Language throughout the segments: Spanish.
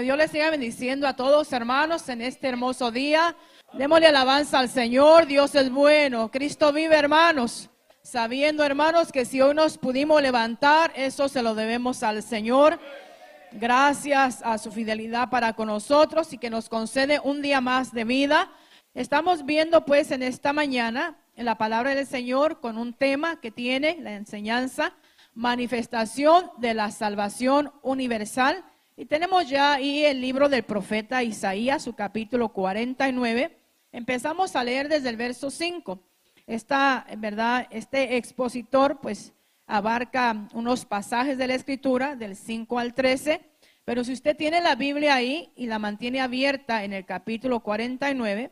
Dios les siga bendiciendo a todos, hermanos, en este hermoso día. Démosle alabanza al Señor. Dios es bueno. Cristo vive, hermanos. Sabiendo, hermanos, que si hoy nos pudimos levantar, eso se lo debemos al Señor. Gracias a su fidelidad para con nosotros y que nos concede un día más de vida. Estamos viendo, pues, en esta mañana, en la palabra del Señor, con un tema que tiene la enseñanza, manifestación de la salvación universal. Y tenemos ya ahí el libro del profeta Isaías, su capítulo 49. Empezamos a leer desde el verso 5. Esta, verdad, este expositor pues abarca unos pasajes de la escritura del 5 al 13, pero si usted tiene la Biblia ahí y la mantiene abierta en el capítulo 49,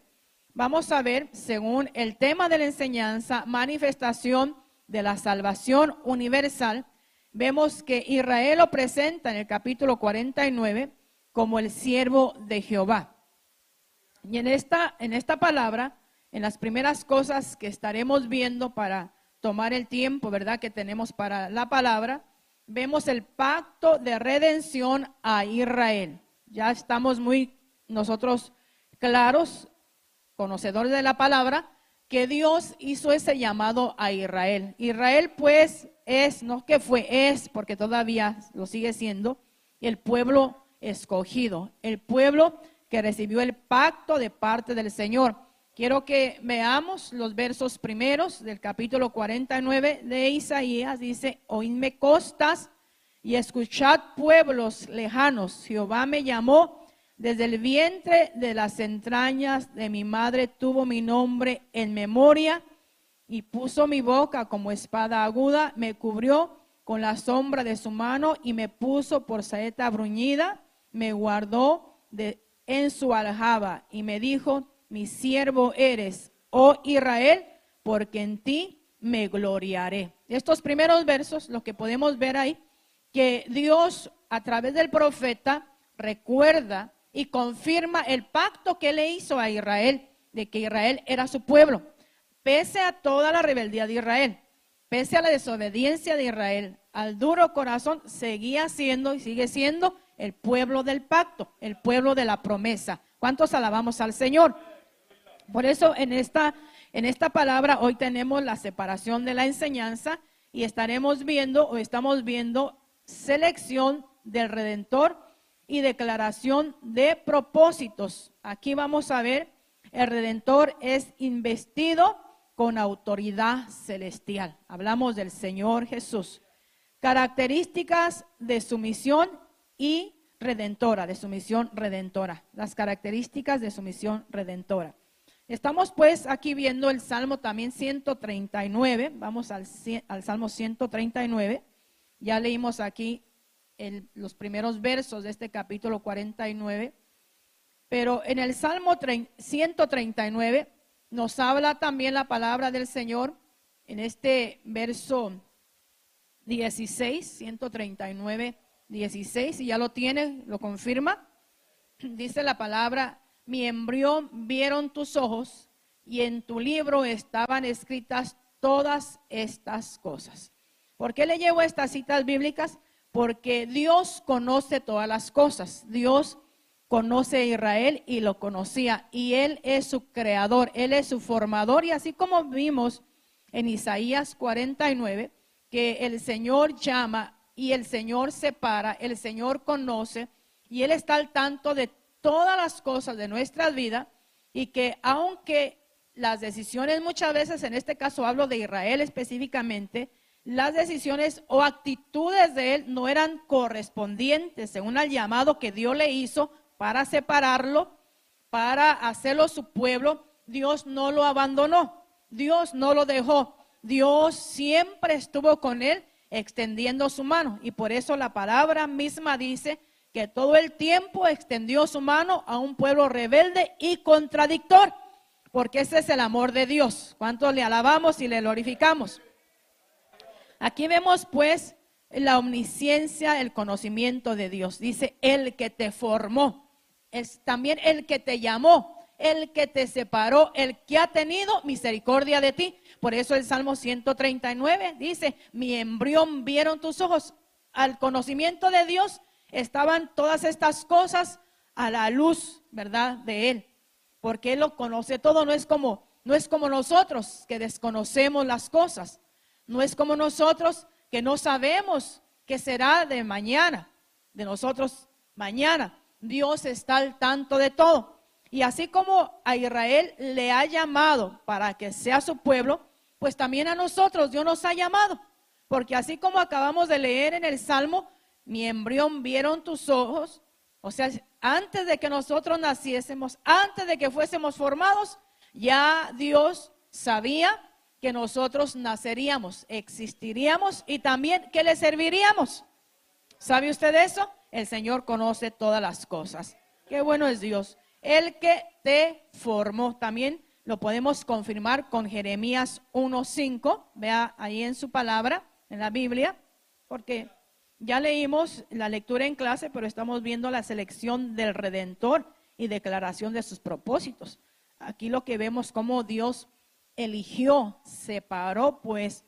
vamos a ver, según el tema de la enseñanza, manifestación de la salvación universal, vemos que Israel lo presenta en el capítulo 49 como el siervo de Jehová. Y en esta, en esta palabra, en las primeras cosas que estaremos viendo para tomar el tiempo, ¿verdad?, que tenemos para la palabra, vemos el pacto de redención a Israel. Ya estamos muy nosotros claros, conocedores de la palabra, que Dios hizo ese llamado a Israel. Israel pues es, no que fue, es, porque todavía lo sigue siendo, el pueblo escogido, el pueblo que recibió el pacto de parte del Señor. Quiero que veamos los versos primeros del capítulo 49 de Isaías. Dice, oídme costas y escuchad pueblos lejanos. Jehová me llamó desde el vientre de las entrañas de mi madre, tuvo mi nombre en memoria y puso mi boca como espada aguda, me cubrió con la sombra de su mano y me puso por saeta bruñida, me guardó de, en su aljaba y me dijo, mi siervo eres, oh Israel, porque en ti me gloriaré. Estos primeros versos, lo que podemos ver ahí, que Dios a través del profeta recuerda y confirma el pacto que le hizo a Israel, de que Israel era su pueblo pese a toda la rebeldía de Israel, pese a la desobediencia de Israel, al duro corazón, seguía siendo y sigue siendo el pueblo del pacto, el pueblo de la promesa. ¿Cuántos alabamos al Señor? Por eso en esta, en esta palabra hoy tenemos la separación de la enseñanza y estaremos viendo o estamos viendo selección del Redentor y declaración de propósitos. Aquí vamos a ver, el Redentor es investido con autoridad celestial. Hablamos del Señor Jesús. Características de su misión y redentora, de su misión redentora. Las características de su misión redentora. Estamos pues aquí viendo el Salmo también 139. Vamos al, al Salmo 139. Ya leímos aquí los primeros versos de este capítulo 49. Pero en el Salmo 139 nos habla también la palabra del Señor en este verso 16, 139, 16, y ya lo tiene, lo confirma. Dice la palabra, mi embrión vieron tus ojos y en tu libro estaban escritas todas estas cosas. ¿Por qué le llevo estas citas bíblicas? Porque Dios conoce todas las cosas. Dios conoce a Israel y lo conocía. Y Él es su creador, Él es su formador. Y así como vimos en Isaías 49, que el Señor llama y el Señor separa, el Señor conoce y Él está al tanto de todas las cosas de nuestra vida y que aunque las decisiones muchas veces, en este caso hablo de Israel específicamente, las decisiones o actitudes de él no eran correspondientes según el llamado que Dios le hizo para separarlo, para hacerlo su pueblo, Dios no lo abandonó, Dios no lo dejó, Dios siempre estuvo con él extendiendo su mano. Y por eso la palabra misma dice que todo el tiempo extendió su mano a un pueblo rebelde y contradictor, porque ese es el amor de Dios. ¿Cuánto le alabamos y le glorificamos? Aquí vemos pues la omnisciencia, el conocimiento de Dios. Dice, el que te formó es también el que te llamó, el que te separó, el que ha tenido misericordia de ti. Por eso el Salmo 139 dice, mi embrión vieron tus ojos. Al conocimiento de Dios, estaban todas estas cosas a la luz, ¿verdad? De Él, porque Él lo conoce todo, no es como, no es como nosotros que desconocemos las cosas, no es como nosotros que no sabemos qué será de mañana, de nosotros mañana. Dios está al tanto de todo. Y así como a Israel le ha llamado para que sea su pueblo, pues también a nosotros Dios nos ha llamado. Porque así como acabamos de leer en el Salmo, mi embrión vieron tus ojos, o sea, antes de que nosotros naciésemos, antes de que fuésemos formados, ya Dios sabía que nosotros naceríamos, existiríamos y también que le serviríamos. ¿Sabe usted eso? El Señor conoce todas las cosas. Qué bueno es Dios. El que te formó también lo podemos confirmar con Jeremías 1.5. Vea ahí en su palabra, en la Biblia, porque ya leímos la lectura en clase, pero estamos viendo la selección del Redentor y declaración de sus propósitos. Aquí lo que vemos como Dios eligió, separó, pues,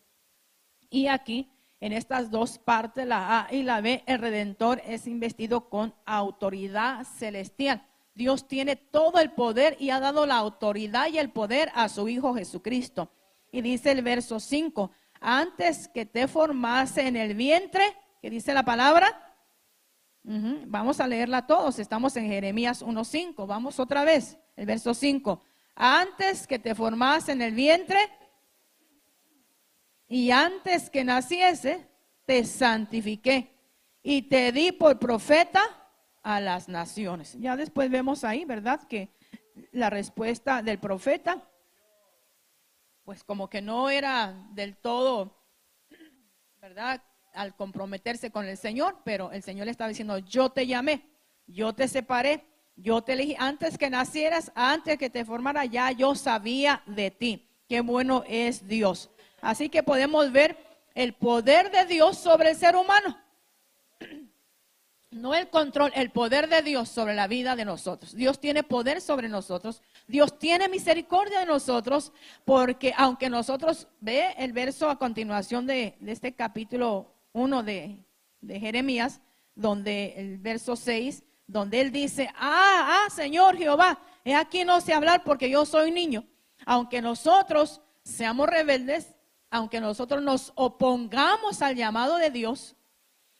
y aquí en estas dos partes, la A y la B, el Redentor es investido con autoridad celestial. Dios tiene todo el poder y ha dado la autoridad y el poder a su Hijo Jesucristo. Y dice el verso 5, antes que te formase en el vientre, que dice la palabra, vamos a leerla todos, estamos en Jeremías 1.5, vamos otra vez, el verso 5, antes que te formase en el vientre, y antes que naciese, te santifiqué y te di por profeta a las naciones. Ya después vemos ahí, ¿verdad? Que la respuesta del profeta, pues como que no era del todo, ¿verdad? Al comprometerse con el Señor, pero el Señor le estaba diciendo, yo te llamé, yo te separé, yo te elegí, antes que nacieras, antes que te formara, ya yo sabía de ti. Qué bueno es Dios. Así que podemos ver el poder de Dios sobre el ser humano. No el control, el poder de Dios sobre la vida de nosotros. Dios tiene poder sobre nosotros. Dios tiene misericordia de nosotros porque aunque nosotros, ve el verso a continuación de, este capítulo 1 de, de Jeremías, donde el verso 6, donde él dice, ah, ah, Señor Jehová, he aquí no sé hablar porque yo soy niño. Aunque nosotros seamos rebeldes, aunque nosotros nos opongamos al llamado de Dios,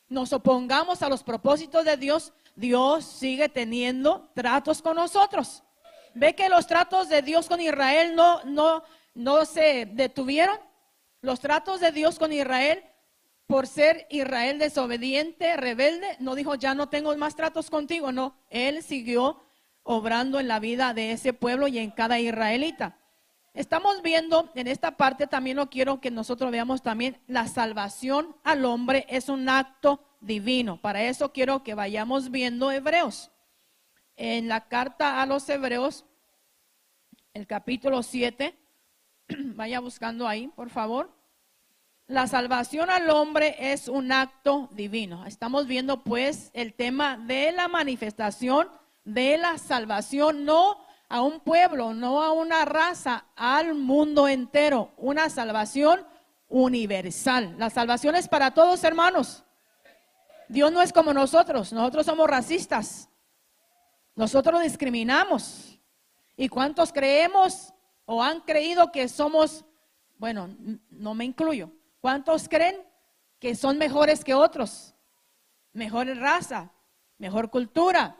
nos opongamos a los propósitos de Dios, Dios sigue teniendo tratos con nosotros. ¿Ve que los tratos de Dios con Israel no, no, no se detuvieron? Los tratos de Dios con Israel, por ser Israel desobediente, rebelde, no dijo, ya no tengo más tratos contigo, no, Él siguió obrando en la vida de ese pueblo y en cada israelita. Estamos viendo en esta parte, también lo quiero que nosotros veamos también, la salvación al hombre es un acto divino. Para eso quiero que vayamos viendo Hebreos. En la carta a los Hebreos, el capítulo 7, vaya buscando ahí, por favor. La salvación al hombre es un acto divino. Estamos viendo pues el tema de la manifestación de la salvación, no a un pueblo, no a una raza, al mundo entero. Una salvación universal. La salvación es para todos, hermanos. Dios no es como nosotros. Nosotros somos racistas. Nosotros discriminamos. ¿Y cuántos creemos o han creído que somos, bueno, no me incluyo, cuántos creen que son mejores que otros? Mejor raza, mejor cultura,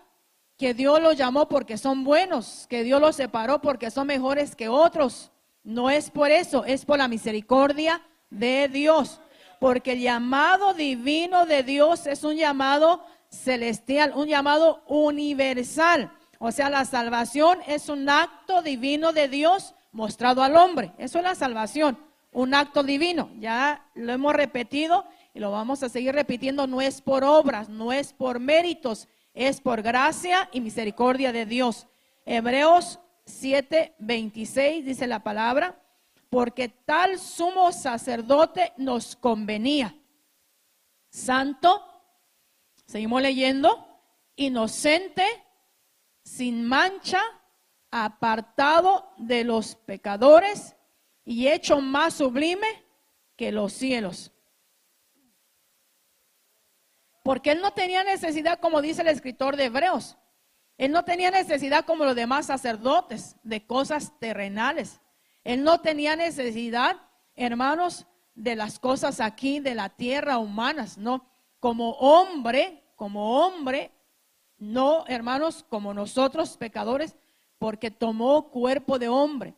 que Dios los llamó porque son buenos, que Dios los separó porque son mejores que otros. No es por eso, es por la misericordia de Dios. Porque el llamado divino de Dios es un llamado celestial, un llamado universal. O sea, la salvación es un acto divino de Dios mostrado al hombre. Eso es la salvación, un acto divino. Ya lo hemos repetido y lo vamos a seguir repitiendo. No es por obras, no es por méritos, es por gracia y misericordia de Dios. Hebreos 7, 26 dice la palabra, porque tal sumo sacerdote nos convenía. Santo, seguimos leyendo, inocente, sin mancha, apartado de los pecadores y hecho más sublime que los cielos Porque él no tenía necesidad, como dice el escritor de Hebreos, él no tenía necesidad como los demás sacerdotes de cosas terrenales. Él no tenía necesidad, hermanos, de las cosas aquí de la tierra humanas, no. Como hombre, como hombre, no, hermanos, como nosotros pecadores, porque tomó cuerpo de hombre.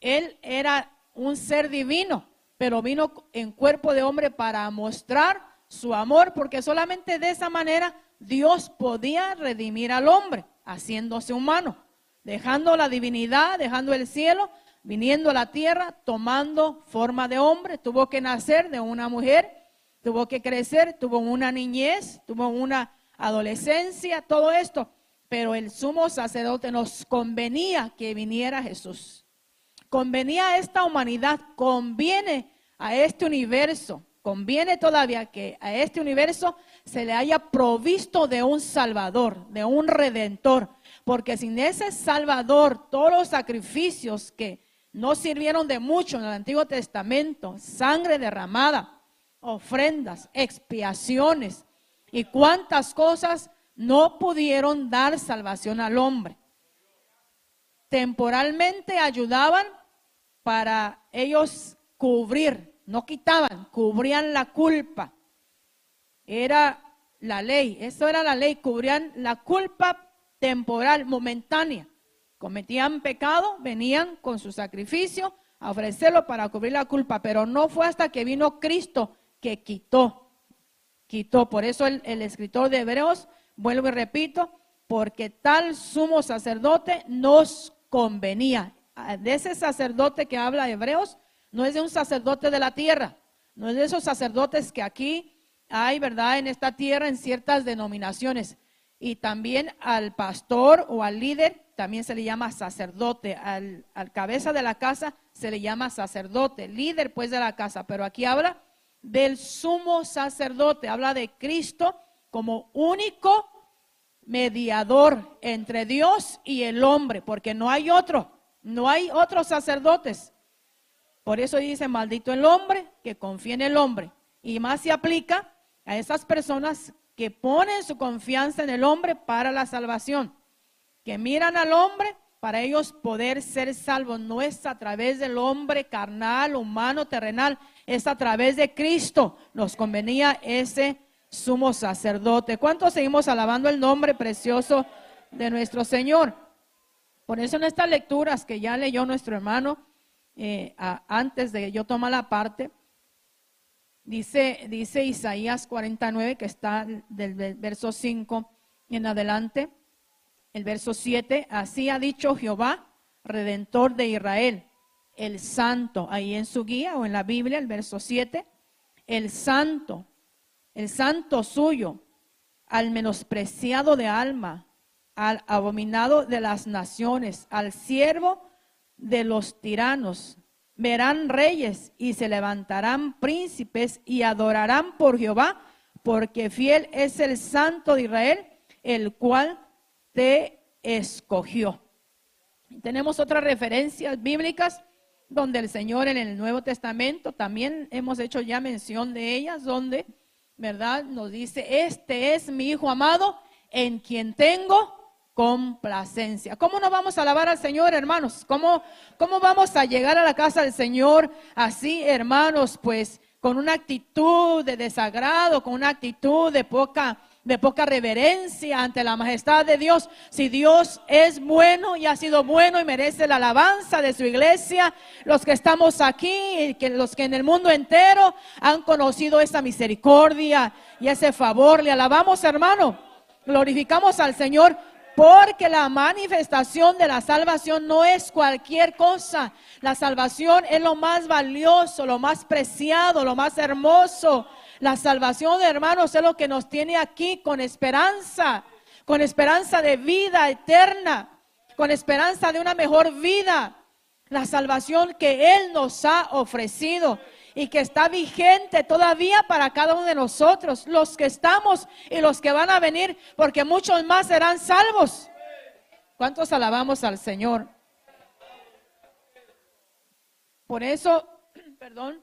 Él era un ser divino, pero vino en cuerpo de hombre para mostrar su amor, porque solamente de esa manera Dios podía redimir al hombre, haciéndose humano, dejando la divinidad, dejando el cielo, viniendo a la tierra, tomando forma de hombre. Tuvo que nacer de una mujer, tuvo que crecer, tuvo una niñez, tuvo una adolescencia, todo esto. Pero el sumo sacerdote nos convenía que viniera Jesús. Convenía a esta humanidad, conviene a este universo, conviene todavía que a este universo se le haya provisto de un Salvador, de un Redentor. Porque sin ese Salvador, todos los sacrificios que no sirvieron de mucho en el Antiguo Testamento, sangre derramada, ofrendas, expiaciones y cuántas cosas no pudieron dar salvación al hombre. Temporalmente ayudaban para ellos cubrir, no quitaban, cubrían la culpa. Era la ley, eso era la ley, cubrían la culpa temporal, momentánea. Cometían pecado, venían con su sacrificio a ofrecerlo para cubrir la culpa, pero no fue hasta que vino Cristo que quitó, quitó. Por eso el, el escritor de Hebreos, vuelvo y repito, porque tal sumo sacerdote nos convenía. De ese sacerdote que habla Hebreos, no es de un sacerdote de la tierra, no es de esos sacerdotes que aquí hay, ¿verdad? En esta tierra, en ciertas denominaciones. Y también al pastor o al líder también se le llama sacerdote. Al, al, cabeza de la casa se le llama sacerdote, líder pues de la casa. Pero aquí habla del sumo sacerdote, habla de Cristo como único mediador entre Dios y el hombre, porque no hay otro, no hay otros sacerdotes. Por eso dice, maldito el hombre que confía en el hombre. Y más se aplica a esas personas que ponen su confianza en el hombre para la salvación, que miran al hombre para ellos poder ser salvos. No es a través del hombre carnal, humano, terrenal, es a través de Cristo. Nos convenía ese sumo sacerdote. ¿Cuántos seguimos alabando el nombre precioso de nuestro Señor? Por eso en estas lecturas que ya leyó nuestro hermano, eh, antes de yo tomar la parte, Dice, dice Isaías 49, que está del verso 5 en adelante, el verso 7, así ha dicho Jehová, redentor de Israel, el santo, ahí en su guía o en la Biblia, el verso 7, el santo, el santo suyo, al menospreciado de alma, al abominado de las naciones, al siervo de los tiranos, verán reyes y se levantarán príncipes y adorarán por Jehová, porque fiel es el Santo de Israel, el cual te escogió. Tenemos otras referencias bíblicas donde el Señor en el Nuevo Testamento también hemos hecho ya mención de ellas, donde, ¿verdad? Nos dice, este es mi Hijo amado en quien tengo complacencia. ¿Cómo no vamos a alabar al Señor, hermanos? ¿Cómo, ¿Cómo vamos a llegar a la casa del Señor así, hermanos? Pues con una actitud de desagrado, con una actitud de poca de poca reverencia ante la majestad de Dios. Si Dios es bueno y ha sido bueno y merece la alabanza de su iglesia, los que estamos aquí y que los que en el mundo entero han conocido esa misericordia y ese favor, le alabamos, hermano. Glorificamos al Señor porque la manifestación de la salvación no es cualquier cosa. La salvación es lo más valioso, lo más preciado, lo más hermoso. La salvación, hermanos, es lo que nos tiene aquí con esperanza, con esperanza de vida eterna, con esperanza de una mejor vida. La salvación que Él nos ha ofrecido y que está vigente todavía para cada uno de nosotros, los que estamos y los que van a venir, porque muchos más serán salvos. ¿Cuántos alabamos al Señor? Por eso, perdón,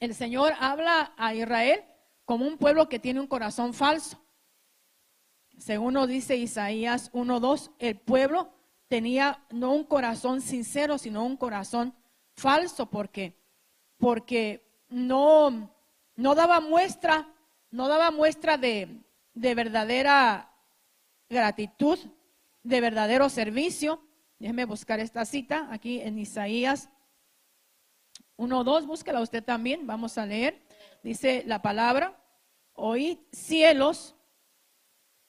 el Señor habla a Israel como un pueblo que tiene un corazón falso. Según nos dice Isaías 1.2, el pueblo tenía no un corazón sincero, sino un corazón falso, porque, porque no, no daba muestra, no daba muestra de, de verdadera gratitud, de verdadero servicio. Déjeme buscar esta cita aquí en Isaías 1.2, búsquela usted también, vamos a leer. Dice la palabra, oíd cielos,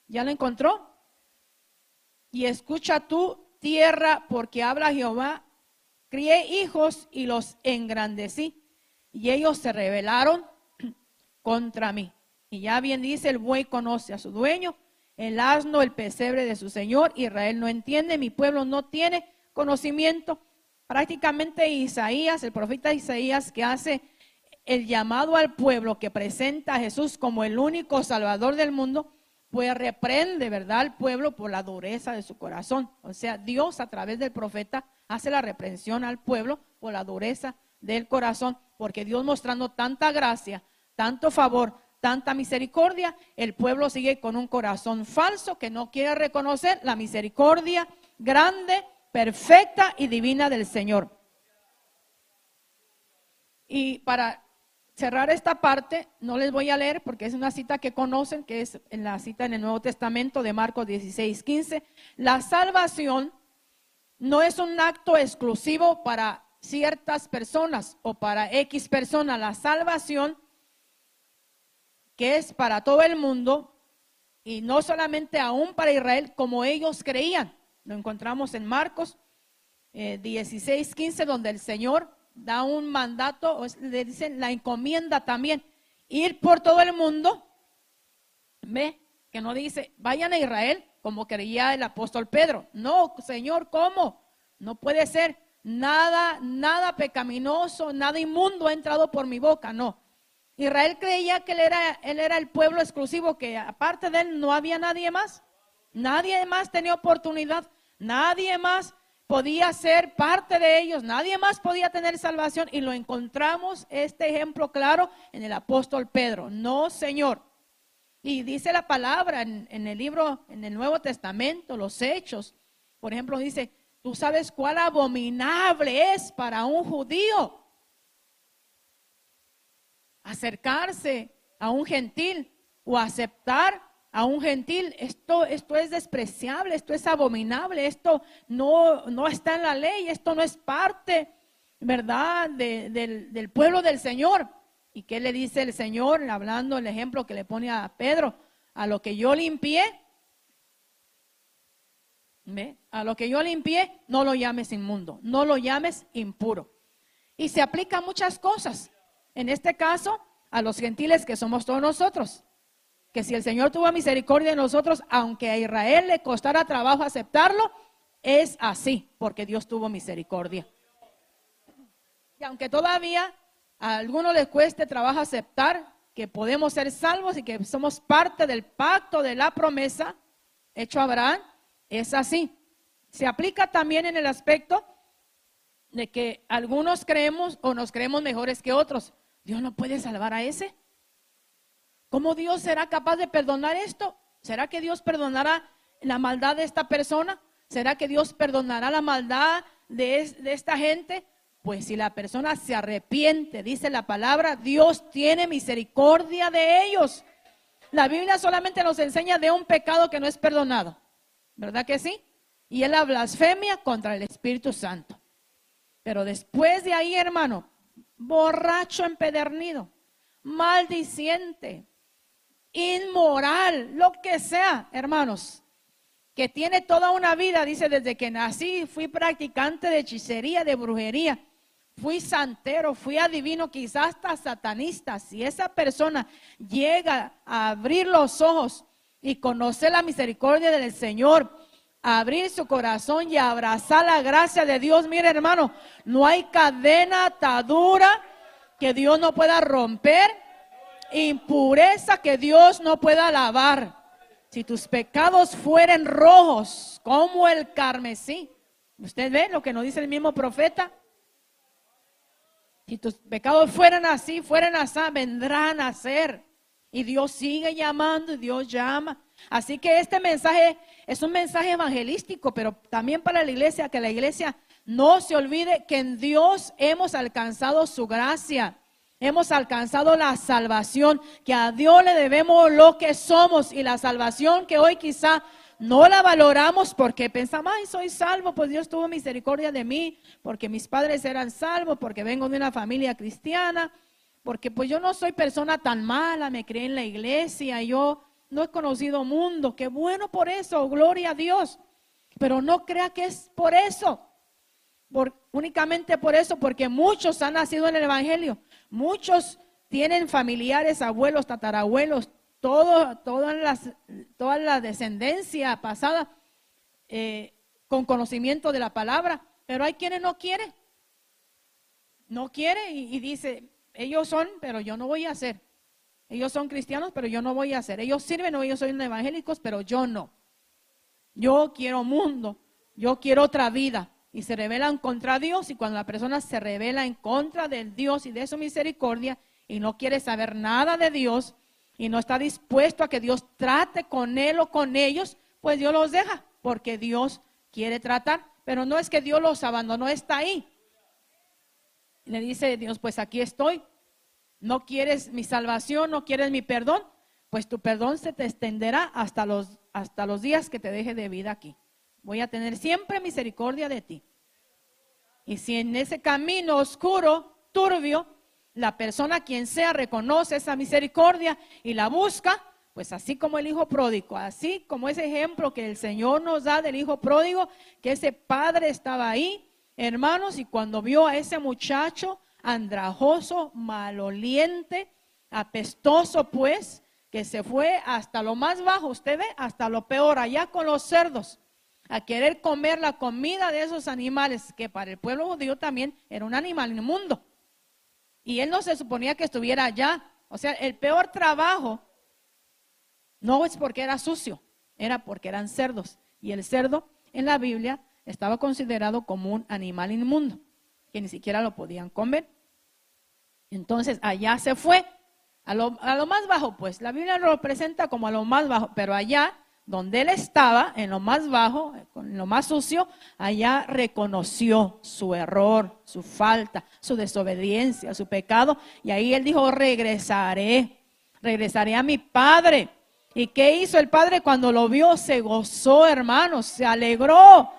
¿ya lo encontró? Y escucha tú tierra, porque habla Jehová, crié hijos y los engrandecí, y ellos se rebelaron contra mí. Y ya bien dice, el buey conoce a su dueño, el asno, el pesebre de su señor, Israel no entiende, mi pueblo no tiene conocimiento. Prácticamente Isaías, el profeta Isaías, que hace el llamado al pueblo que presenta a Jesús como el único salvador del mundo, pues reprende, ¿verdad?, al pueblo por la dureza de su corazón. O sea, Dios a través del profeta hace la reprensión al pueblo por la dureza del corazón, porque Dios mostrando tanta gracia, tanto favor, tanta misericordia, el pueblo sigue con un corazón falso que no quiere reconocer la misericordia grande, perfecta y divina del Señor. Y para cerrar esta parte, no les voy a leer porque es una cita que conocen, que es en la cita en el Nuevo Testamento de Marcos 16, 15. La salvación no es un acto exclusivo para ciertas personas o para X personas. La salvación, que es para todo el mundo y no solamente aún para Israel, como ellos creían. Lo encontramos en Marcos 16, eh, 15, donde el Señor da un mandato, le dicen la encomienda también, ir por todo el mundo, ve, que no dice, vayan a Israel, como creía el apóstol Pedro. No, Señor, ¿cómo? No puede ser. Nada, nada pecaminoso, nada inmundo ha entrado por mi boca, no. Israel creía que él era, él era el pueblo exclusivo, que aparte de él no había nadie más. Nadie más tenía oportunidad, nadie más podía ser parte de ellos, nadie más podía tener salvación y lo encontramos este ejemplo claro en el apóstol Pedro. No, Señor. Y dice la palabra en, el libro, en el Nuevo Testamento, los hechos, por ejemplo, dice, tú sabes cuál abominable es para un judío acercarse a un gentil o aceptar a un gentil, esto, esto es despreciable, esto es abominable, esto no, no está en la ley, esto no es parte, ¿verdad?, del, del, pueblo del Señor. ¿Y qué le dice el Señor, hablando el ejemplo que le pone a Pedro? A lo que yo limpié, ¿ve? A lo que yo limpié, no lo llames inmundo, no lo llames impuro. Y se aplica a muchas cosas. En este caso, a los gentiles que somos todos nosotros que si el Señor tuvo misericordia de nosotros, aunque a Israel le costara trabajo aceptarlo, es así, porque Dios tuvo misericordia. Y aunque todavía a algunos les cueste trabajo aceptar que podemos ser salvos y que somos parte del pacto de la promesa hecho a Abraham, es así. Se aplica también en el aspecto de que algunos creemos o nos creemos mejores que otros. Dios no puede salvar a ese. ¿Cómo Dios será capaz de perdonar esto? ¿Será que Dios perdonará la maldad de esta persona? ¿Será que Dios perdonará la maldad de, esta gente? Pues si la persona se arrepiente, dice la palabra, Dios tiene misericordia de ellos. La Biblia solamente nos enseña de un pecado que no es perdonado. ¿Verdad que sí? Y es la blasfemia contra el Espíritu Santo. Pero después de ahí, hermano, borracho empedernido, maldiciente, inmoral, lo que sea, hermanos, que tiene toda una vida, dice, desde que nací fui practicante de hechicería, de brujería, fui santero, fui adivino, quizás hasta satanista. Si esa persona llega a abrir los ojos y conocer la misericordia del Señor, abrir su corazón y abrazar la gracia de Dios, mire hermano, no hay cadena atadura que Dios no pueda romper impureza que Dios no pueda lavar. Si tus pecados fueren rojos como el carmesí, ¿usted ve lo que nos dice el mismo profeta? Si tus pecados fueran así, fueran así, vendrán a ser Y Dios sigue llamando y Dios llama. Así que este mensaje es un mensaje evangelístico, pero también para la iglesia, que la iglesia no se olvide que en Dios hemos alcanzado su gracia. Hemos alcanzado la salvación, que a Dios le debemos lo que somos y la salvación que hoy quizá no la valoramos porque pensamos, ay, soy salvo, pues Dios tuvo misericordia de mí, porque mis padres eran salvos, porque vengo de una familia cristiana, porque pues yo no soy persona tan mala, me crié en la iglesia, yo no he conocido mundo, qué bueno por eso, gloria a Dios. Pero no crea que es por eso, por, únicamente por eso, porque muchos han nacido en el Evangelio, muchos tienen familiares, abuelos, tatarabuelos, todo, toda, las, toda la descendencia pasada eh, con conocimiento de la palabra, pero hay quienes no quieren. No quiere y, y, dice, ellos son, pero yo no voy a hacer. Ellos son cristianos, pero yo no voy a hacer. Ellos sirven o ellos son evangélicos, pero yo no. Yo quiero mundo, yo quiero otra vida. Y se rebelan contra Dios y cuando la persona se revela en contra del Dios y de su misericordia y no quiere saber nada de Dios, y no está dispuesto a que Dios trate con él o con ellos, pues Dios los deja, porque Dios quiere tratar, pero no es que Dios los abandonó, está ahí. le dice Dios, pues aquí estoy. No quieres mi salvación, no quieres mi perdón, pues tu perdón se te extenderá hasta los, hasta los días que te deje de vida aquí. Voy a tener siempre misericordia de ti. Y si en ese camino oscuro, turbio, la persona quien sea reconoce esa misericordia y la busca, pues así como el hijo pródigo, así como ese ejemplo que el Señor nos da del hijo pródigo, que ese padre estaba ahí, hermanos, y cuando vio a ese muchacho andrajoso, maloliente, apestoso, pues, que se fue hasta lo más bajo, usted ve, hasta lo peor, allá con los cerdos, a querer comer la comida de esos animales, que para el pueblo judío también era un animal inmundo. Y él no se suponía que estuviera allá. O sea, el peor trabajo no es porque era sucio, era porque eran cerdos. Y el cerdo en la Biblia estaba considerado como un animal inmundo, que ni siquiera lo podían comer. Entonces allá se fue, a lo, a lo más bajo, pues la Biblia lo presenta como a lo más bajo, pero allá donde él estaba, en lo más bajo, en lo más sucio, allá reconoció su error, su falta, su desobediencia, su pecado. Y ahí él dijo, regresaré, regresaré a mi padre. ¿Y qué hizo el padre cuando lo vio? Se gozó, hermanos, se alegró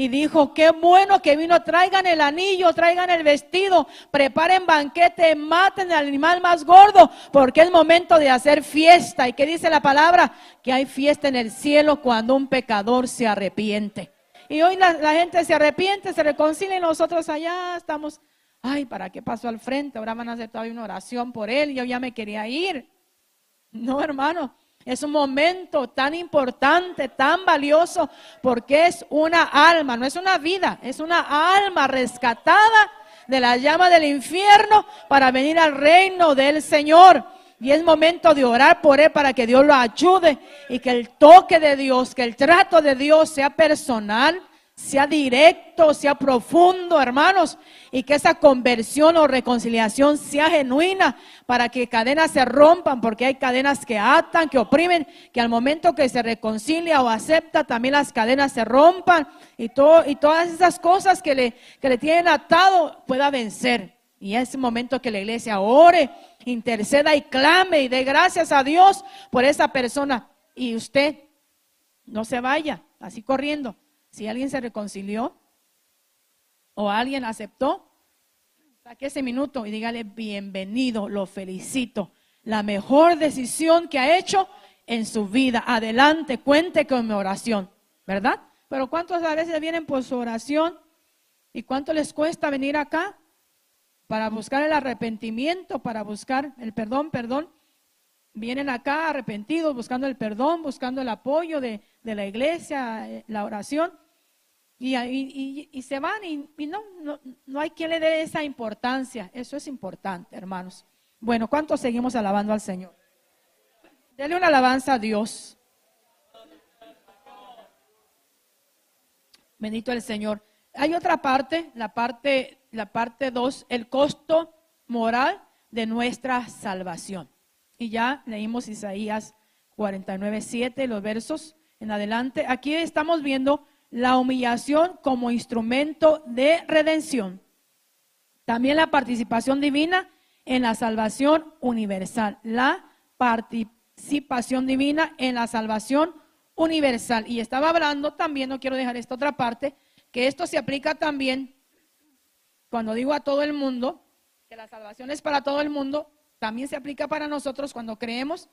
y dijo, qué bueno que vino, traigan el anillo, traigan el vestido, preparen banquete, maten al animal más gordo, porque es momento de hacer fiesta. ¿Y qué dice la palabra? Que hay fiesta en el cielo cuando un pecador se arrepiente. Y hoy la, gente se arrepiente, se reconcilia y nosotros allá estamos, ay, ¿para qué pasó al frente? Ahora van a hacer todavía una oración por él, yo ya me quería ir. No, hermano, es un momento tan importante, tan valioso, porque es una alma, no es una vida, es una alma rescatada de la llama del infierno para venir al reino del Señor. Y es momento de orar por él para que Dios lo ayude y que el toque de Dios, que el trato de Dios sea personal, sea directo, sea profundo, hermanos, y que esa conversión o reconciliación sea genuina para que cadenas se rompan, porque hay cadenas que atan, que oprimen, que al momento que se reconcilia o acepta, también las cadenas se rompan y, todo, y todas esas cosas que le, que le tienen atado pueda vencer. Y es el momento que la iglesia ore, interceda y clame y dé gracias a Dios por esa persona. Y usted no se vaya así corriendo si alguien se reconcilió o alguien aceptó, saque ese minuto y dígale bienvenido, lo felicito. La mejor decisión que ha hecho en su vida. Adelante, cuente con mi oración, ¿verdad? Pero ¿cuántos a veces vienen por su oración? ¿Y cuánto les cuesta venir acá? Para buscar el arrepentimiento, para buscar el perdón, perdón. Vienen acá arrepentidos, buscando el perdón, buscando el apoyo de, de la iglesia, eh, la oración. Y, se van y, no, no, hay quien le dé esa importancia. Eso es importante, hermanos. Bueno, ¿cuántos seguimos alabando al Señor? Dele una alabanza a Dios. Bendito el Señor. Hay otra parte, la parte, la parte 2, el costo moral de nuestra salvación. Y ya leímos Isaías 49, 7, los versos en adelante. Aquí estamos viendo la humillación como instrumento de redención. También la participación divina en la salvación universal. La participación divina en la salvación universal. Y estaba hablando también, no quiero dejar esta otra parte, que esto se aplica también, cuando digo a todo el mundo, que la salvación es para todo el mundo, también se aplica para nosotros cuando creemos,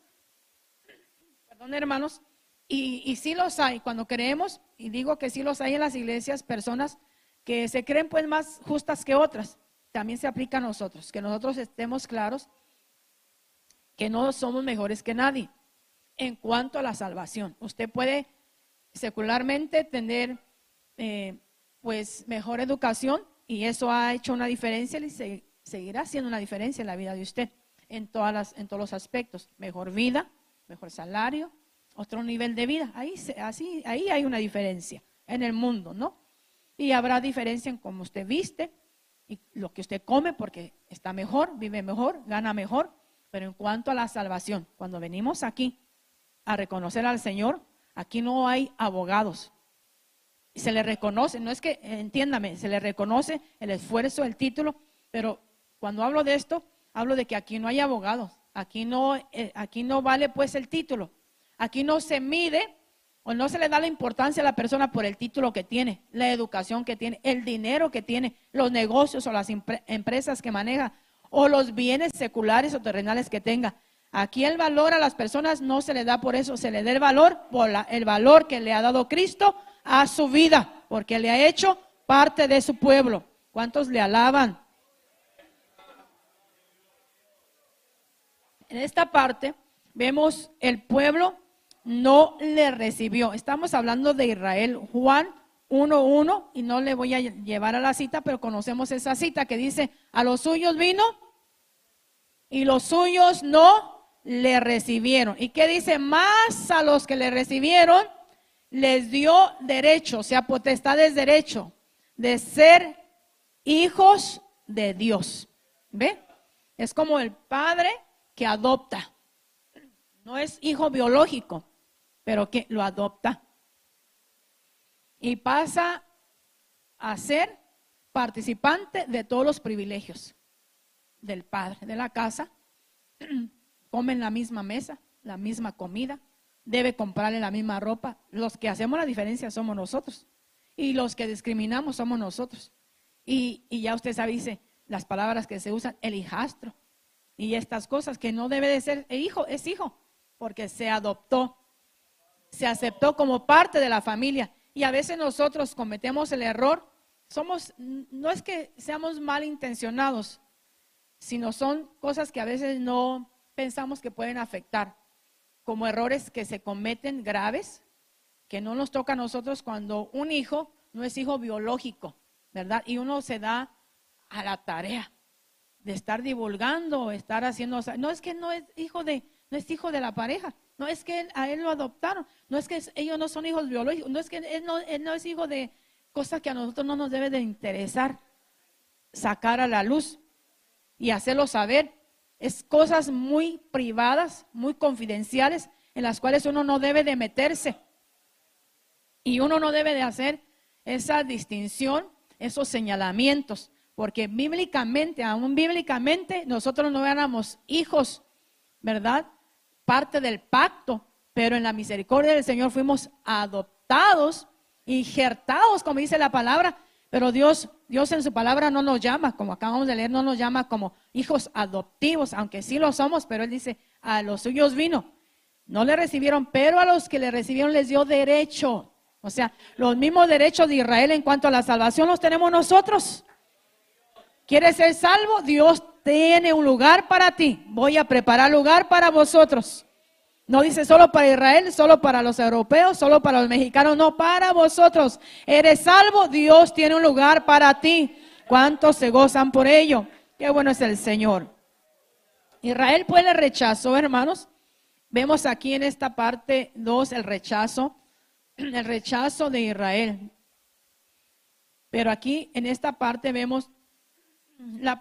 perdón hermanos, y, y sí los hay, cuando creemos, y digo que sí los hay en las iglesias, personas que se creen pues más justas que otras, también se aplica a nosotros, que nosotros estemos claros que no somos mejores que nadie en cuanto a la salvación. Usted puede secularmente tener eh, pues mejor educación y eso ha hecho una diferencia y seguirá haciendo una diferencia en la vida de usted en, todas las, en todos los aspectos. Mejor vida, mejor salario, otro nivel de vida. Ahí, así, ahí hay una diferencia en el mundo, ¿no? Y habrá diferencia en cómo usted viste y lo que usted come porque está mejor, vive mejor, gana mejor. Pero en cuanto a la salvación, cuando venimos aquí a reconocer al Señor, aquí no hay abogados. Se le reconoce, no es que, entiéndame, se le reconoce el esfuerzo, el título, pero cuando hablo de esto, hablo de que aquí no hay abogados, aquí no, eh, aquí no vale pues el título, aquí no se mide o no se le da la importancia a la persona por el título que tiene, la educación que tiene, el dinero que tiene, los negocios o las empresas que maneja o los bienes seculares o terrenales que tenga. Aquí el valor a las personas no se le da por eso, se le da el valor por el valor que le ha dado Cristo a su vida, porque le ha hecho parte de su pueblo. ¿Cuántos le alaban? En esta parte vemos el pueblo no le recibió. Estamos hablando de Israel. Juan 1.1, y no le voy a llevar a la cita, pero conocemos esa cita que dice, a los suyos vino y los suyos no le recibieron. ¿Y qué dice? Más a los que le recibieron les dio derecho, o sea, potestad es derecho de ser hijos de Dios. ¿Ve? Es como el padre que adopta. No es hijo biológico, pero que lo adopta. Y pasa a ser participante de todos los privilegios del padre de la casa comen la misma mesa, la misma comida, debe comprarle la misma ropa. Los que hacemos la diferencia somos nosotros. Y los que discriminamos somos nosotros. Y, ya usted sabe, dice las palabras que se usan, el hijastro. Y estas cosas que no debe de ser el hijo, es hijo, porque se adoptó, se aceptó como parte de la familia. Y a veces nosotros cometemos el error. Somos, no es que seamos malintencionados, sino son cosas que a veces no, pensamos que pueden afectar, como errores que se cometen graves, que no nos toca a nosotros cuando un hijo no es hijo biológico, ¿verdad? Y uno se da a la tarea de estar divulgando, estar haciendo, no es que no es hijo de, no es hijo de la pareja, no es que a él lo adoptaron, no es que ellos no son hijos biológicos, no es que él no, él no es hijo de cosas que a nosotros no nos debe de interesar sacar a la luz y hacerlo saber es cosas muy privadas, muy confidenciales, en las cuales uno no debe de meterse. Y uno no debe de hacer esa distinción, esos señalamientos, porque bíblicamente, aún bíblicamente, nosotros no éramos hijos, ¿verdad? Parte del pacto, pero en la misericordia del Señor fuimos adoptados, injertados, como dice la palabra, pero Dios, Dios en su palabra no nos llama, como acabamos de leer, no nos llama como hijos adoptivos, aunque sí lo somos, pero Él dice, a los suyos vino. No le recibieron, pero a los que le recibieron les dio derecho. O sea, los mismos derechos de Israel en cuanto a la salvación los tenemos nosotros. ¿Quieres ser salvo? Dios tiene un lugar para ti. Voy a preparar lugar para vosotros. No dice solo para Israel, solo para los europeos, solo para los mexicanos, no, para vosotros. Eres salvo, Dios tiene un lugar para ti. ¿Cuántos se gozan por ello? Qué bueno es el Señor. Israel pues le rechazó, hermanos. Vemos aquí en esta parte 2 el rechazo, el rechazo de Israel. Pero aquí en esta parte vemos la,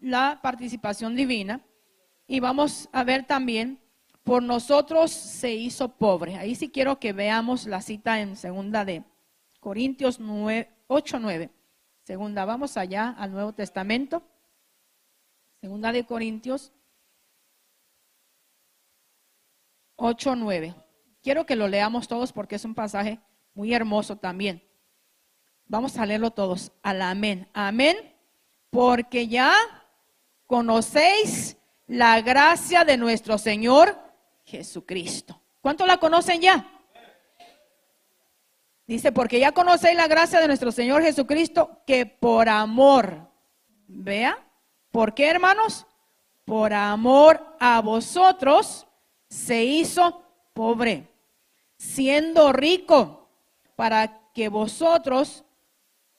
la participación divina Y vamos a ver también, por nosotros se hizo pobre. Ahí sí quiero que veamos la cita en segunda de Corintios 9, 8, 9. Segunda, vamos allá al Nuevo Testamento. Segunda de Corintios 8, 9. Quiero que lo leamos todos porque es un pasaje muy hermoso también. Vamos a leerlo todos. Al amén. Amén. Porque ya conocéis la gracia de nuestro Señor Jesucristo. ¿Cuánto la conocen ya? Dice, porque ya conocéis la gracia de nuestro Señor Jesucristo, que por amor, vea, ¿por qué hermanos? Por amor a vosotros se hizo pobre, siendo rico, para que vosotros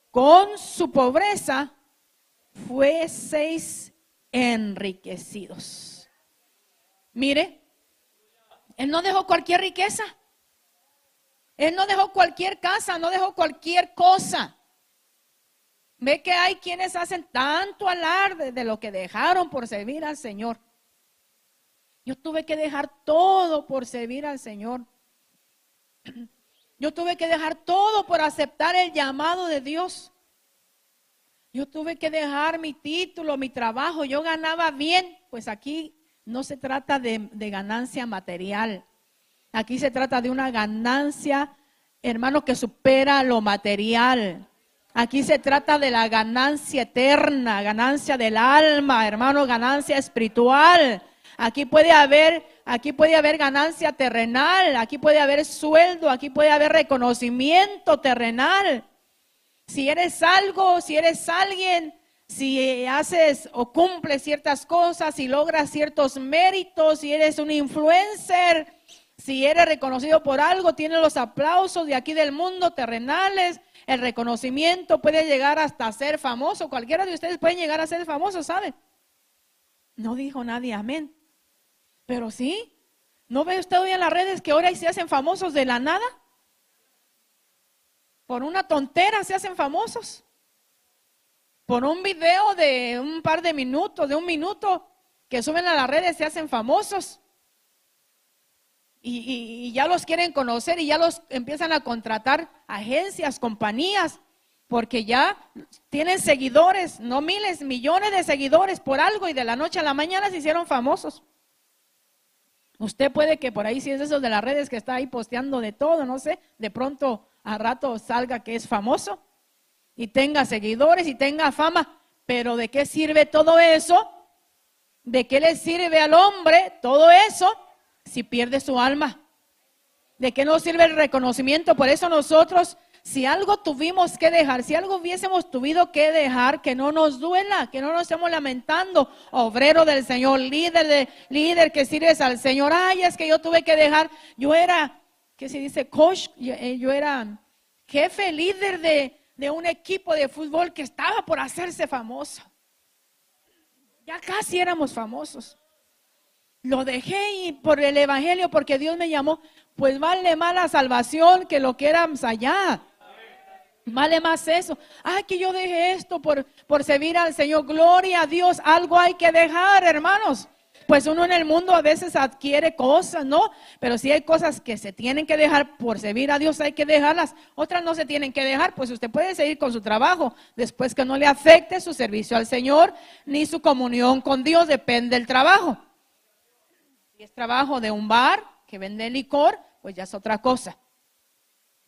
con su pobreza fueseis enriquecidos. Mire, Él no dejó cualquier riqueza. Él no dejó cualquier casa, no dejó cualquier cosa. Ve que hay quienes hacen tanto alarde de lo que dejaron por servir al Señor. Yo tuve que dejar todo por servir al Señor. Yo tuve que dejar todo por aceptar el llamado de Dios. Yo tuve que dejar mi título, mi trabajo. Yo ganaba bien. Pues aquí no se trata de, ganancia material. Aquí se trata de una ganancia, hermano, que supera lo material. Aquí se trata de la ganancia eterna, ganancia del alma, hermano, ganancia espiritual. Aquí puede haber, aquí puede haber ganancia terrenal, aquí puede haber sueldo, aquí puede haber reconocimiento terrenal. Si eres algo, si eres alguien, si haces o cumples ciertas cosas, si logras ciertos méritos, si eres un influencer, si eres reconocido por algo, tienes los aplausos de aquí del mundo terrenales, el reconocimiento puede llegar hasta ser famoso. Cualquiera de ustedes puede llegar a ser famoso, ¿sabe? No dijo nadie amén. Pero sí, ¿no ve usted hoy en las redes que ahora se hacen famosos de la nada? Por una tontera se hacen famosos. Por un video de un par de minutos, de un minuto, que suben a las redes se hacen famosos y, ya los quieren conocer y ya los empiezan a contratar agencias, compañías, porque ya tienen seguidores, no miles, millones de seguidores por algo y de la noche a la mañana se hicieron famosos. Usted puede que por ahí, si es eso de las redes que está ahí posteando de todo, no sé, de pronto a rato salga que es famoso y tenga seguidores y tenga fama, pero ¿de qué sirve todo eso? ¿De qué le sirve al hombre todo eso si pierde su alma? ¿De qué nos sirve el reconocimiento? Por eso nosotros, si algo tuvimos que dejar, si algo hubiésemos tuvido que dejar, que no nos duela, que no nos estemos lamentando, obrero del Señor, líder de líder que sirves al Señor. Ay, es que yo tuve que dejar, yo era, ¿qué se dice? Coach, yo, eh, era jefe, líder de, de un equipo de fútbol que estaba por hacerse famoso. Ya casi éramos famosos. Lo dejé y por el Evangelio, porque Dios me llamó, pues vale más la salvación que lo que éramos allá. Vale más eso. Ay, que yo dejé esto por, por servir al Señor. Gloria a Dios. Algo hay que dejar, hermanos. Pues uno en el mundo a veces adquiere cosas, ¿no? Pero si hay cosas que se tienen que dejar por servir a Dios, hay que dejarlas. Otras no se tienen que dejar, pues usted puede seguir con su trabajo después que no le afecte su servicio al Señor ni su comunión con Dios, depende del trabajo. Si es trabajo de un bar que vende licor, pues ya es otra cosa.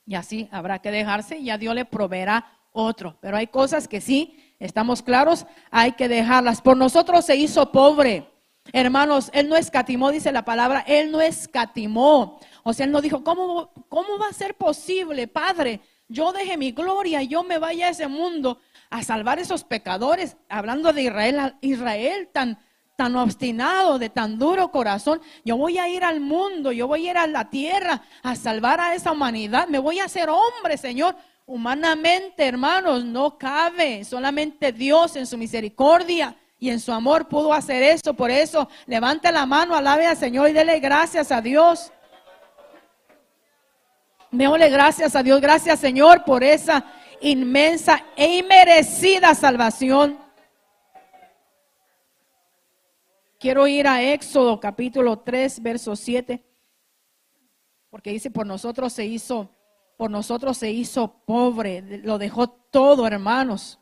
Y así habrá que dejarse y ya Dios le proveerá otro. Pero hay cosas que sí, estamos claros, hay que dejarlas. Por nosotros se hizo pobre. Hermanos, Él no escatimó, dice la palabra, Él no escatimó. O sea, Él no dijo, ¿cómo, cómo va a ser posible, Padre? Yo deje mi gloria, yo me vaya a ese mundo a salvar esos pecadores. Hablando de Israel, Israel tan, tan obstinado, de tan duro corazón, yo voy a ir al mundo, yo voy a ir a la tierra a salvar a esa humanidad, me voy a hacer hombre, Señor. Humanamente, hermanos, no cabe, solamente Dios en su misericordia y en su amor pudo hacer eso. Por eso, levante la mano, alabe al Señor y dele gracias a Dios. Déjole gracias a Dios, gracias Señor por esa inmensa e inmerecida salvación. Quiero ir a Éxodo capítulo 3, verso 7, porque dice, por nosotros se hizo, por nosotros se hizo pobre, lo dejó todo, hermanos.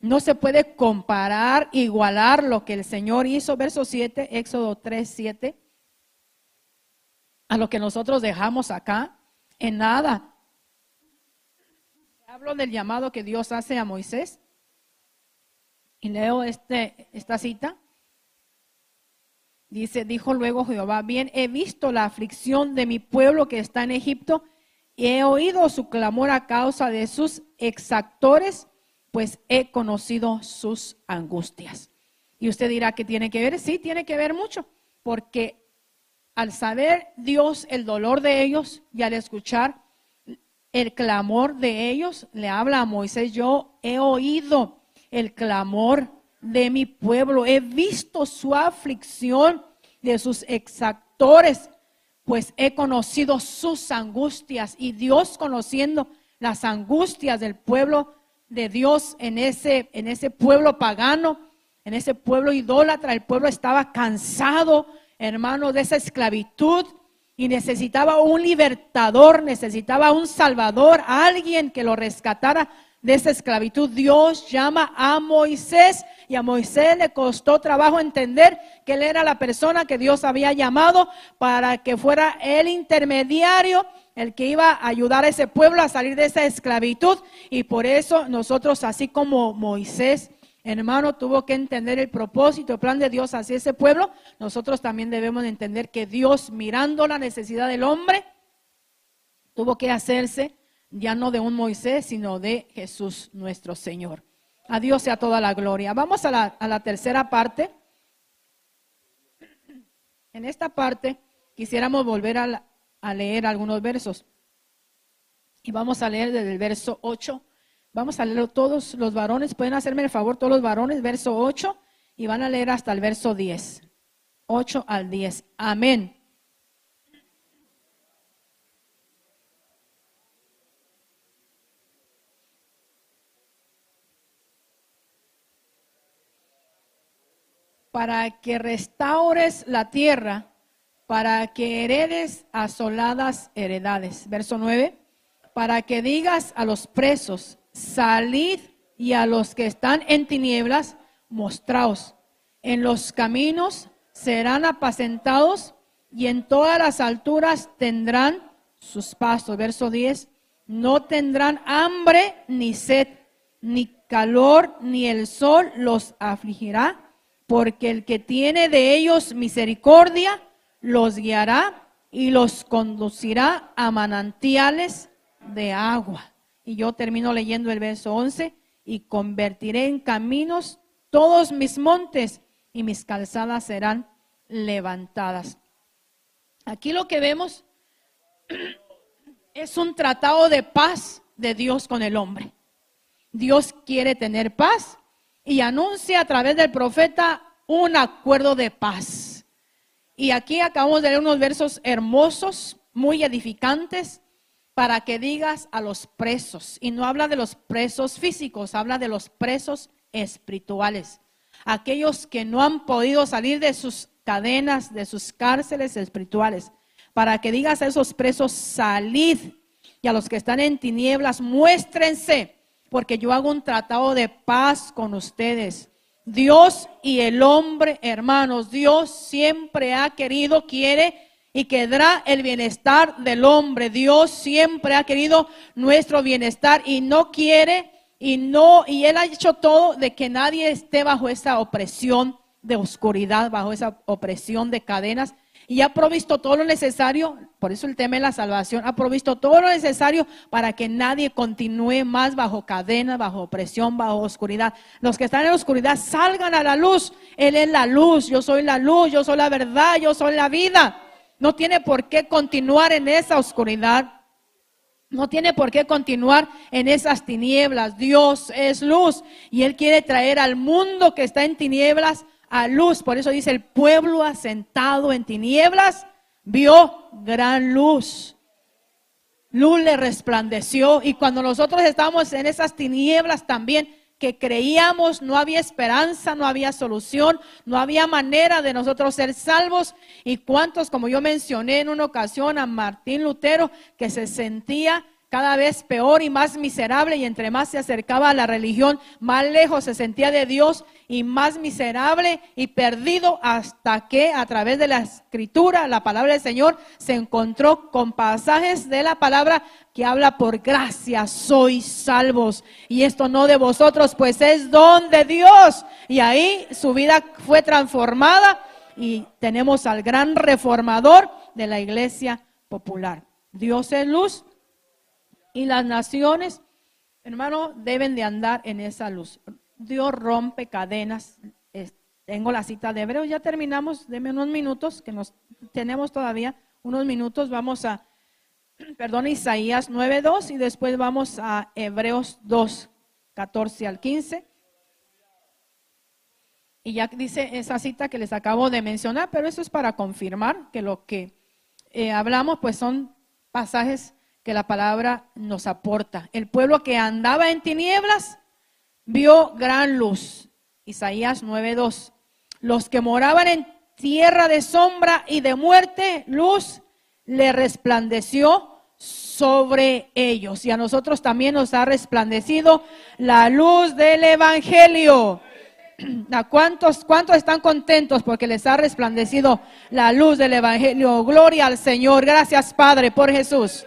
No se puede comparar, igualar lo que el Señor hizo, verso 7, Éxodo 3, 7, a lo que nosotros dejamos acá, en nada. Hablo del llamado que Dios hace a Moisés y leo este, esta cita. Dice, dijo luego Jehová, bien he visto la aflicción de mi pueblo que está en Egipto y he oído su clamor a causa de sus exactores pues he conocido sus angustias. Y usted dirá que tiene que ver, sí, tiene que ver mucho, porque al saber Dios el dolor de ellos y al escuchar el clamor de ellos, le habla a Moisés, yo he oído el clamor de mi pueblo, he visto su aflicción de sus exactores, pues he conocido sus angustias y Dios conociendo las angustias del pueblo de Dios en ese, en ese pueblo pagano, en ese pueblo idólatra. El pueblo estaba cansado, hermano, de esa esclavitud y necesitaba un libertador, necesitaba un salvador, alguien que lo rescatara de esa esclavitud. Dios llama a Moisés y a Moisés le costó trabajo entender que él era la persona que Dios había llamado para que fuera el intermediario el que iba a ayudar a ese pueblo a salir de esa esclavitud. Y por eso nosotros, así como Moisés, hermano, tuvo que entender el propósito, el plan de Dios hacia ese pueblo, nosotros también debemos entender que Dios, mirando la necesidad del hombre, tuvo que hacerse ya no de un Moisés, sino de Jesús nuestro Señor. A Dios sea toda la gloria. Vamos a la, a la tercera parte. En esta parte quisiéramos volver a a leer algunos versos. Y vamos a leer desde el verso 8. Vamos a leerlo todos los varones. Pueden hacerme el favor todos los varones, verso 8. Y van a leer hasta el verso 10. 8 al 10. Amén. Para que restaures la tierra para que heredes asoladas heredades. Verso 9, para que digas a los presos, salid y a los que están en tinieblas, mostraos. En los caminos serán apacentados y en todas las alturas tendrán sus pasos. Verso 10, no tendrán hambre ni sed, ni calor, ni el sol los afligirá, porque el que tiene de ellos misericordia, los guiará y los conducirá a manantiales de agua. Y yo termino leyendo el verso 11, y convertiré en caminos todos mis montes y mis calzadas serán levantadas. Aquí lo que vemos es un tratado de paz de Dios con el hombre. Dios quiere tener paz y anuncia a través del profeta un acuerdo de paz. Y aquí acabamos de leer unos versos hermosos, muy edificantes, para que digas a los presos. Y no habla de los presos físicos, habla de los presos espirituales. Aquellos que no han podido salir de sus cadenas, de sus cárceles espirituales. Para que digas a esos presos, salid. Y a los que están en tinieblas, muéstrense, porque yo hago un tratado de paz con ustedes Dios y el hombre, hermanos, Dios siempre ha querido, quiere y quedará el bienestar del hombre. Dios siempre ha querido nuestro bienestar y no quiere y no y él ha hecho todo de que nadie esté bajo esa opresión de oscuridad, bajo esa opresión de cadenas y ha provisto todo lo necesario, por eso el tema de la salvación, ha provisto todo lo necesario para que nadie continúe más bajo cadena, bajo opresión, bajo oscuridad. Los que están en la oscuridad salgan a la luz. Él es la luz, yo soy la luz, yo soy la verdad, yo soy la vida. No tiene por qué continuar en esa oscuridad. No tiene por qué continuar en esas tinieblas. Dios es luz y Él quiere traer al mundo que está en tinieblas a luz. Por eso dice, el pueblo asentado en tinieblas vio gran luz. Luz le resplandeció y cuando nosotros estamos en esas tinieblas también que creíamos no había esperanza, no había solución, no había manera de nosotros ser salvos. Y cuántos, como yo mencioné en una ocasión a Martín Lutero, que se sentía cada vez peor y más miserable y entre más se acercaba a la religión, más lejos se sentía de Dios y más miserable y perdido hasta que a través de la escritura, la palabra del Señor, se encontró con pasajes de la palabra que habla por gracia, sois salvos. Y esto no de vosotros, pues es don de Dios. Y ahí su vida fue transformada y tenemos al gran reformador de la iglesia popular. Dios es luz y las naciones, hermano, deben de andar en esa luz. Dios rompe cadenas. Tengo la cita de Hebreos, ya terminamos, deme unos minutos, que nos tenemos todavía unos minutos. Vamos a, perdón, Isaías 9.2 y después vamos a Hebreos 2, 14 al 15. Y ya dice esa cita que les acabo de mencionar, pero eso es para confirmar que lo que eh, hablamos pues son pasajes que la palabra nos aporta. El pueblo que andaba en tinieblas vio gran luz. Isaías 9:2. Los que moraban en tierra de sombra y de muerte, luz le resplandeció sobre ellos. Y a nosotros también nos ha resplandecido la luz del Evangelio. ¿A cuántos, cuántos están contentos porque les ha resplandecido la luz del Evangelio? Gloria al Señor. Gracias, Padre, por Jesús.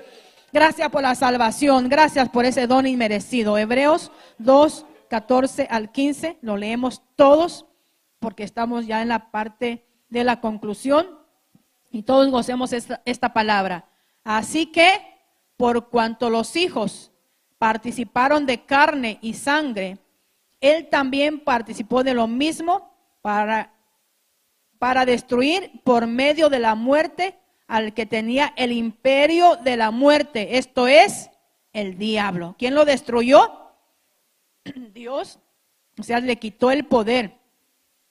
Gracias por la salvación. Gracias por ese don inmerecido. Hebreos 2, 14 al 15. Lo leemos todos porque estamos ya en la parte de la conclusión y todos gocemos esta, esta palabra. Así que, por cuanto los hijos participaron de carne y sangre, él también participó de lo mismo para, para destruir por medio de la muerte al que tenía el imperio de la muerte, esto es el diablo. ¿Quién lo destruyó? Dios, o sea, le quitó el poder.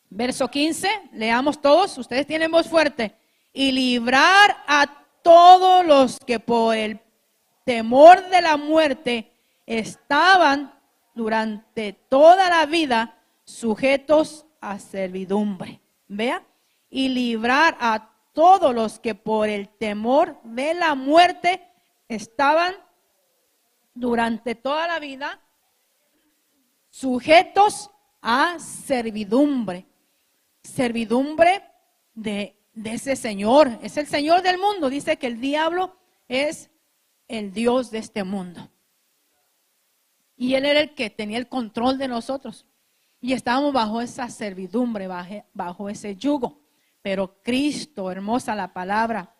Verso 15, leamos todos, ustedes tienen voz fuerte. Y librar a todos los que por el temor de la muerte estaban durante toda la vida sujetos a servidumbre. Vea, y librar a todos los que por el temor de la muerte estaban durante toda la vida sujetos a servidumbre. Servidumbre de, ese Señor. Es el Señor del mundo. Dice que el diablo es el Dios de este mundo. Y Él era el que tenía el control de nosotros. Y estábamos bajo esa servidumbre, bajo ese yugo. Pero Cristo, hermosa la palabra,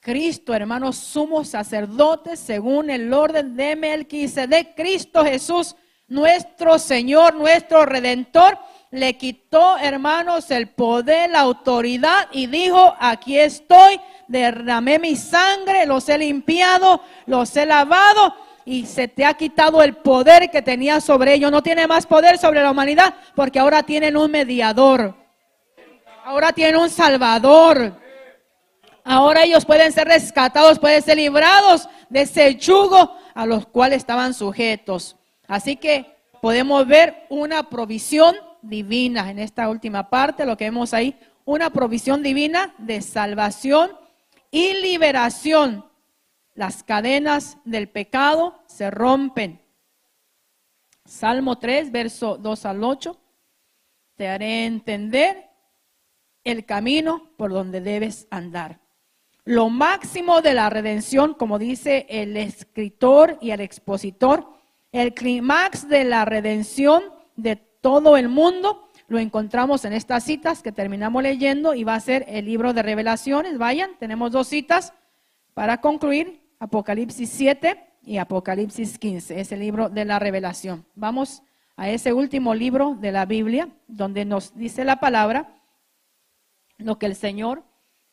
Cristo, hermano, sumo sacerdote según el orden de Melquisedec, Cristo Jesús, nuestro Señor, nuestro Redentor, le quitó, hermanos, el poder, la autoridad y dijo, aquí estoy, derramé mi sangre, los he limpiado, los he lavado y se te ha quitado el poder que tenía sobre ellos. No tiene más poder sobre la humanidad porque ahora tienen un mediador. Ahora tienen un Salvador. Ahora ellos pueden ser rescatados, pueden ser librados de ese yugo a los cuales estaban sujetos. Así que podemos ver una provisión divina en esta última parte, lo que vemos ahí, una provisión divina de salvación y liberación. Las cadenas del pecado se rompen. Salmo 3, verso 2 al 8. Te haré entender el camino por donde debes andar. Lo máximo de la redención, como dice el escritor y el expositor, el clímax de la redención de todo el mundo, lo encontramos en estas citas que terminamos leyendo y va a ser el libro de revelaciones. Vayan, tenemos dos citas para concluir, Apocalipsis 7 y Apocalipsis 15, es el libro de la revelación. Vamos a ese último libro de la Biblia, donde nos dice la palabra lo que el Señor,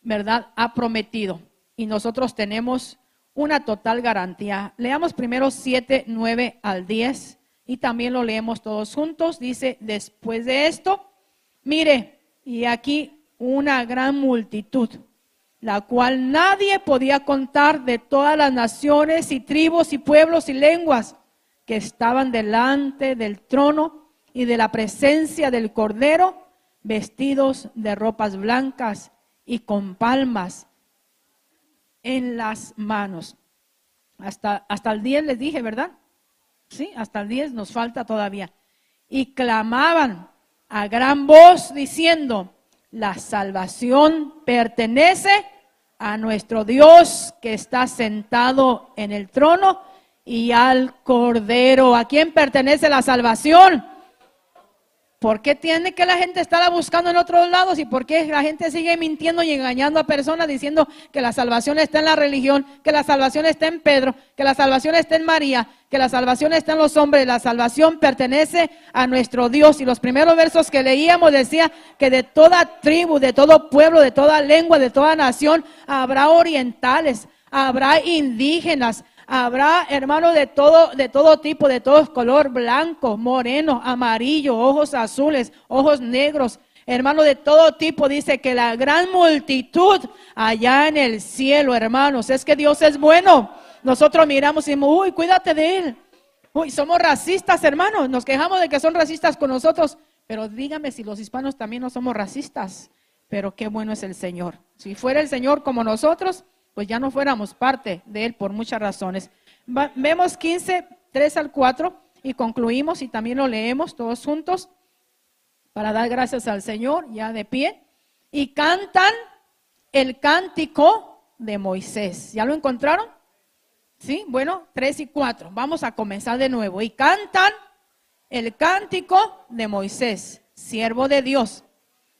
¿verdad?, ha prometido. Y nosotros tenemos una total garantía. Leamos primero 7, 9 al 10 y también lo leemos todos juntos. Dice, después de esto, mire, y aquí una gran multitud, la cual nadie podía contar de todas las naciones y tribus y pueblos y lenguas que estaban delante del trono y de la presencia del Cordero, vestidos de ropas blancas y con palmas en las manos. Hasta, hasta el 10 les dije, ¿verdad? Sí, hasta el 10 nos falta todavía. Y clamaban a gran voz diciendo, la salvación pertenece a nuestro Dios que está sentado en el trono y al Cordero. ¿A quién pertenece la salvación? ¿Por qué tiene que la gente estar buscando en otros lados y por qué la gente sigue mintiendo y engañando a personas diciendo que la salvación está en la religión, que la salvación está en Pedro, que la salvación está en María, que la salvación está en los hombres? La salvación pertenece a nuestro Dios. Y los primeros versos que leíamos decía que de toda tribu, de todo pueblo, de toda lengua, de toda nación, habrá orientales, habrá indígenas, Habrá, hermano, de todo, de todo tipo, de todo color, blanco, moreno, amarillo, ojos azules, ojos negros. Hermano, de todo tipo, dice que la gran multitud allá en el cielo, hermanos, es que Dios es bueno. Nosotros miramos y decimos, uy, cuídate de Él. Uy, somos racistas, hermanos. Nos quejamos de que son racistas con nosotros. Pero dígame si los hispanos también no somos racistas. Pero qué bueno es el Señor. Si fuera el Señor como nosotros, pues ya no fuéramos parte de él por muchas razones. vemos 15, 3 al 4 y concluimos y también lo leemos todos juntos para dar gracias al Señor ya de pie. Y cantan el cántico de Moisés. ¿Ya lo encontraron? Sí, bueno, 3 y 4. Vamos a comenzar de nuevo. Y cantan el cántico de Moisés, siervo de Dios,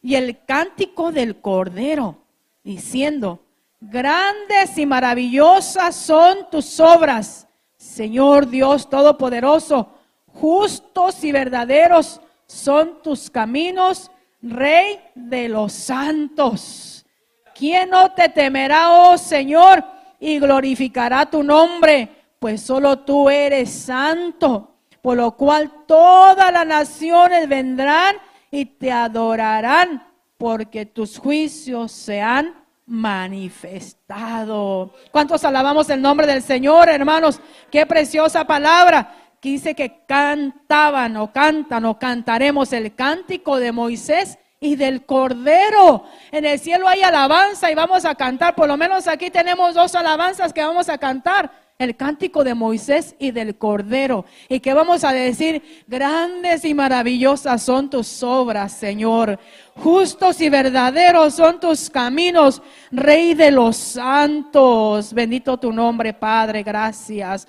y el cántico del Cordero, diciendo, Grandes y maravillosas son tus obras, Señor Dios Todopoderoso. Justos y verdaderos son tus caminos, Rey de los santos. ¿Quién no te temerá, oh Señor, y glorificará tu nombre? Pues solo tú eres santo, por lo cual todas las naciones vendrán y te adorarán, porque tus juicios se han manifestado. ¿Cuántos alabamos el nombre del Señor, hermanos? Qué preciosa palabra. Que dice que cantaban o cantan o cantaremos el cántico de Moisés y del Cordero. En el cielo hay alabanza y vamos a cantar. Por lo menos aquí tenemos dos alabanzas que vamos a cantar el cántico de Moisés y del Cordero. Y que vamos a decir, grandes y maravillosas son tus obras, Señor. Justos y verdaderos son tus caminos, Rey de los santos. Bendito tu nombre, Padre. Gracias.